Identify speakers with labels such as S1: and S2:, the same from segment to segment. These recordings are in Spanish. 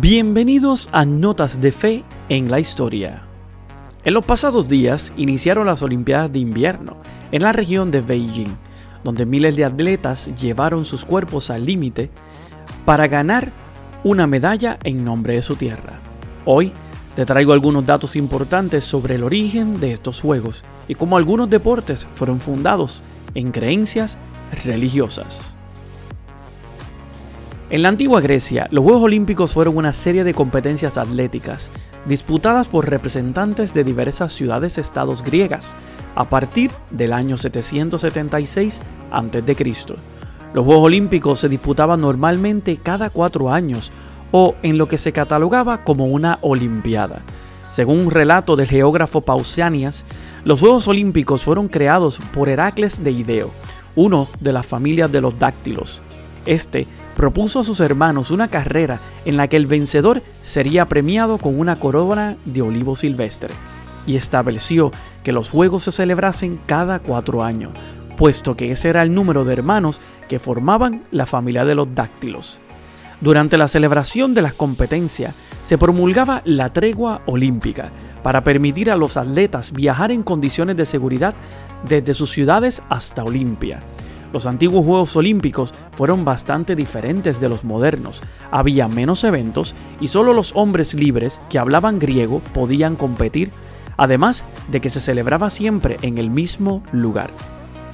S1: Bienvenidos a Notas de Fe en la Historia. En los pasados días iniciaron las Olimpiadas de Invierno en la región de Beijing, donde miles de atletas llevaron sus cuerpos al límite para ganar una medalla en nombre de su tierra. Hoy te traigo algunos datos importantes sobre el origen de estos Juegos y cómo algunos deportes fueron fundados en creencias religiosas. En la antigua Grecia, los Juegos Olímpicos fueron una serie de competencias atléticas disputadas por representantes de diversas ciudades-estados griegas a partir del año 776 a.C. Los Juegos Olímpicos se disputaban normalmente cada cuatro años o en lo que se catalogaba como una Olimpiada. Según un relato del geógrafo Pausanias, los Juegos Olímpicos fueron creados por Heracles de Ideo, uno de las familias de los dáctilos. Este propuso a sus hermanos una carrera en la que el vencedor sería premiado con una corona de olivo silvestre, y estableció que los juegos se celebrasen cada cuatro años, puesto que ese era el número de hermanos que formaban la familia de los dáctilos. Durante la celebración de las competencias se promulgaba la tregua olímpica para permitir a los atletas viajar en condiciones de seguridad desde sus ciudades hasta Olimpia. Los antiguos Juegos Olímpicos fueron bastante diferentes de los modernos. Había menos eventos y solo los hombres libres que hablaban griego podían competir, además de que se celebraba siempre en el mismo lugar.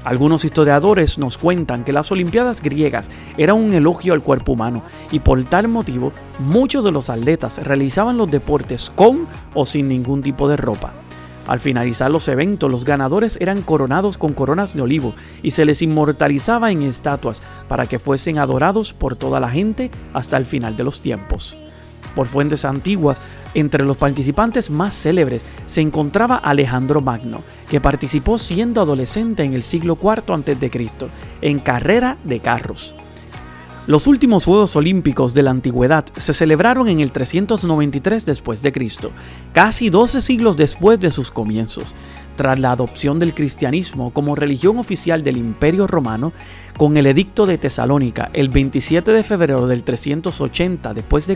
S1: Algunos historiadores nos cuentan que las Olimpiadas griegas eran un elogio al cuerpo humano y por tal motivo muchos de los atletas realizaban los deportes con o sin ningún tipo de ropa. Al finalizar los eventos, los ganadores eran coronados con coronas de olivo y se les inmortalizaba en estatuas para que fuesen adorados por toda la gente hasta el final de los tiempos. Por fuentes antiguas, entre los participantes más célebres se encontraba Alejandro Magno, que participó siendo adolescente en el siglo IV a.C. en carrera de carros. Los últimos Juegos Olímpicos de la Antigüedad se celebraron en el 393 después casi 12 siglos después de sus comienzos, tras la adopción del cristianismo como religión oficial del Imperio Romano, con el Edicto de Tesalónica el 27 de febrero del 380 después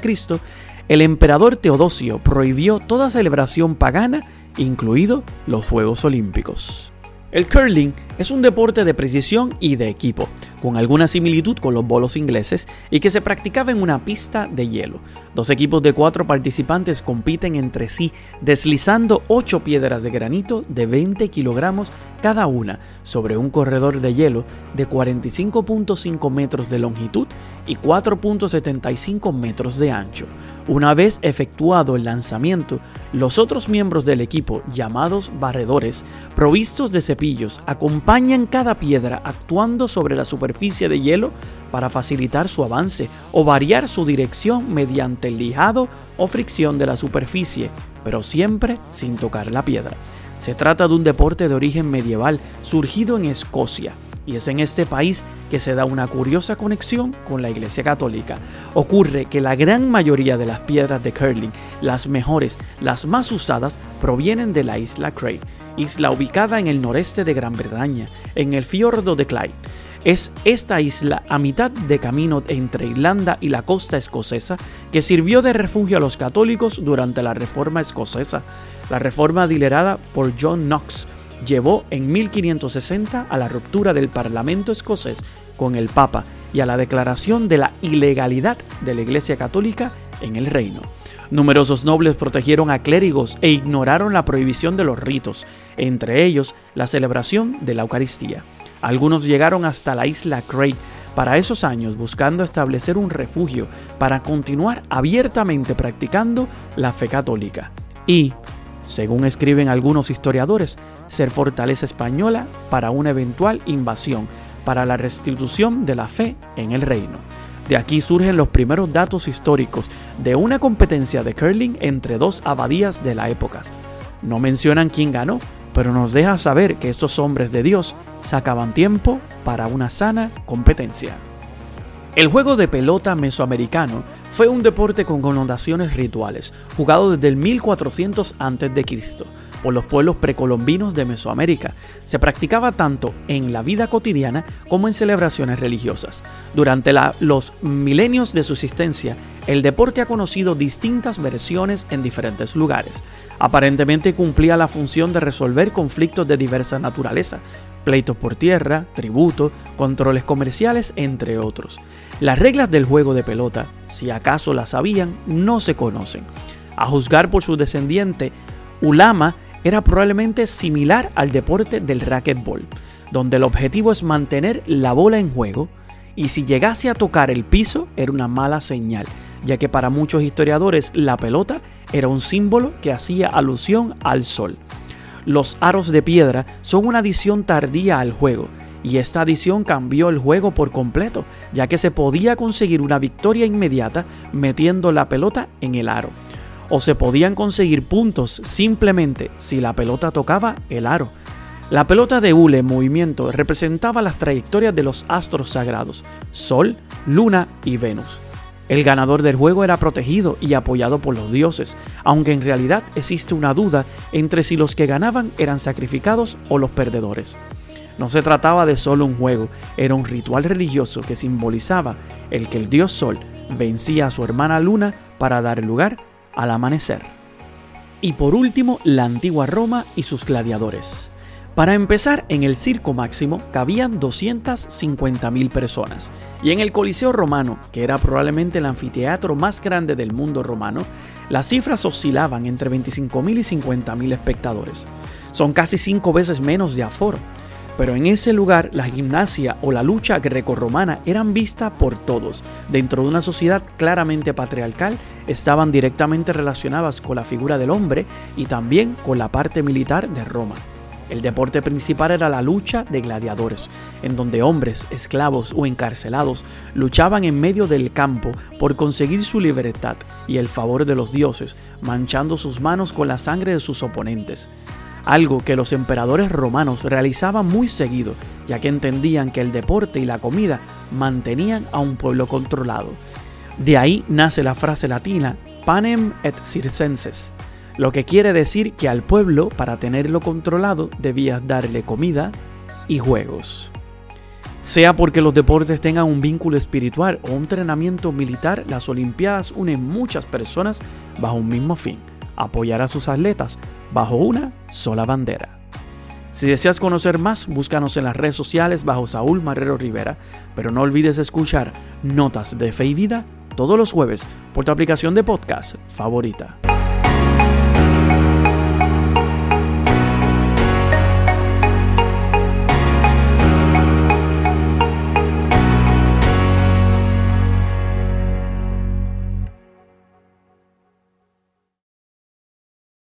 S1: el emperador Teodosio prohibió toda celebración pagana, incluido los Juegos Olímpicos. El curling es un deporte de precisión y de equipo, con alguna similitud con los bolos ingleses y que se practicaba en una pista de hielo. Dos equipos de cuatro participantes compiten entre sí deslizando ocho piedras de granito de 20 kilogramos cada una sobre un corredor de hielo de 45.5 metros de longitud y 4.75 metros de ancho. Una vez efectuado el lanzamiento, los otros miembros del equipo, llamados barredores, provistos de acompañan cada piedra actuando sobre la superficie de hielo para facilitar su avance o variar su dirección mediante el lijado o fricción de la superficie, pero siempre sin tocar la piedra. Se trata de un deporte de origen medieval surgido en Escocia y es en este país que se da una curiosa conexión con la Iglesia Católica. Ocurre que la gran mayoría de las piedras de curling, las mejores, las más usadas, provienen de la isla Cray, isla ubicada en el noreste de Gran Bretaña, en el fiordo de Clyde. Es esta isla a mitad de camino entre Irlanda y la costa escocesa que sirvió de refugio a los católicos durante la Reforma escocesa. La reforma liderada por John Knox llevó en 1560 a la ruptura del Parlamento escocés con el Papa y a la declaración de la ilegalidad de la Iglesia Católica en el reino. Numerosos nobles protegieron a clérigos e ignoraron la prohibición de los ritos, entre ellos la celebración de la Eucaristía. Algunos llegaron hasta la isla Craig para esos años buscando establecer un refugio para continuar abiertamente practicando la fe católica y, según escriben algunos historiadores, ser fortaleza española para una eventual invasión, para la restitución de la fe en el reino. De aquí surgen los primeros datos históricos de una competencia de curling entre dos abadías de la época. No mencionan quién ganó, pero nos deja saber que estos hombres de Dios sacaban tiempo para una sana competencia. El juego de pelota mesoamericano fue un deporte con connotaciones rituales, jugado desde el 1400 a.C. por los pueblos precolombinos de Mesoamérica. Se practicaba tanto en la vida cotidiana como en celebraciones religiosas. Durante los milenios de su existencia, el deporte ha conocido distintas versiones en diferentes lugares. Aparentemente cumplía la función de resolver conflictos de diversa naturaleza, pleitos por tierra, tributo, controles comerciales, entre otros. Las reglas del juego de pelota, si acaso las sabían, no se conocen. A juzgar por su descendiente, Ulama era probablemente similar al deporte del racquetball, donde el objetivo es mantener la bola en juego y si llegase a tocar el piso era una mala señal, ya que para muchos historiadores la pelota era un símbolo que hacía alusión al sol. Los aros de piedra son una adición tardía al juego, y esta adición cambió el juego por completo, ya que se podía conseguir una victoria inmediata metiendo la pelota en el aro o se podían conseguir puntos simplemente si la pelota tocaba el aro. La pelota de hule en movimiento representaba las trayectorias de los astros sagrados, Sol, Luna y Venus. El ganador del juego era protegido y apoyado por los dioses, aunque en realidad existe una duda entre si los que ganaban eran sacrificados o los perdedores. No se trataba de solo un juego, era un ritual religioso que simbolizaba el que el dios Sol vencía a su hermana Luna para dar lugar al amanecer. Y por último, la antigua Roma y sus gladiadores. Para empezar, en el Circo Máximo cabían 250.000 personas, y en el Coliseo Romano, que era probablemente el anfiteatro más grande del mundo romano, las cifras oscilaban entre 25.000 y 50.000 espectadores. Son casi cinco veces menos de aforo, pero en ese lugar la gimnasia o la lucha grecorromana eran vistas por todos. Dentro de una sociedad claramente patriarcal, estaban directamente relacionadas con la figura del hombre y también con la parte militar de Roma. El deporte principal era la lucha de gladiadores, en donde hombres, esclavos o encarcelados luchaban en medio del campo por conseguir su libertad y el favor de los dioses, manchando sus manos con la sangre de sus oponentes algo que los emperadores romanos realizaban muy seguido, ya que entendían que el deporte y la comida mantenían a un pueblo controlado. De ahí nace la frase latina panem et circenses, lo que quiere decir que al pueblo, para tenerlo controlado, debías darle comida y juegos. Sea porque los deportes tengan un vínculo espiritual o un entrenamiento militar, las Olimpiadas unen muchas personas bajo un mismo fin, apoyar a sus atletas bajo una sola bandera. Si deseas conocer más, búscanos en las redes sociales bajo Saúl Marrero Rivera, pero no olvides escuchar Notas de Fe y Vida todos los jueves por tu aplicación de podcast favorita.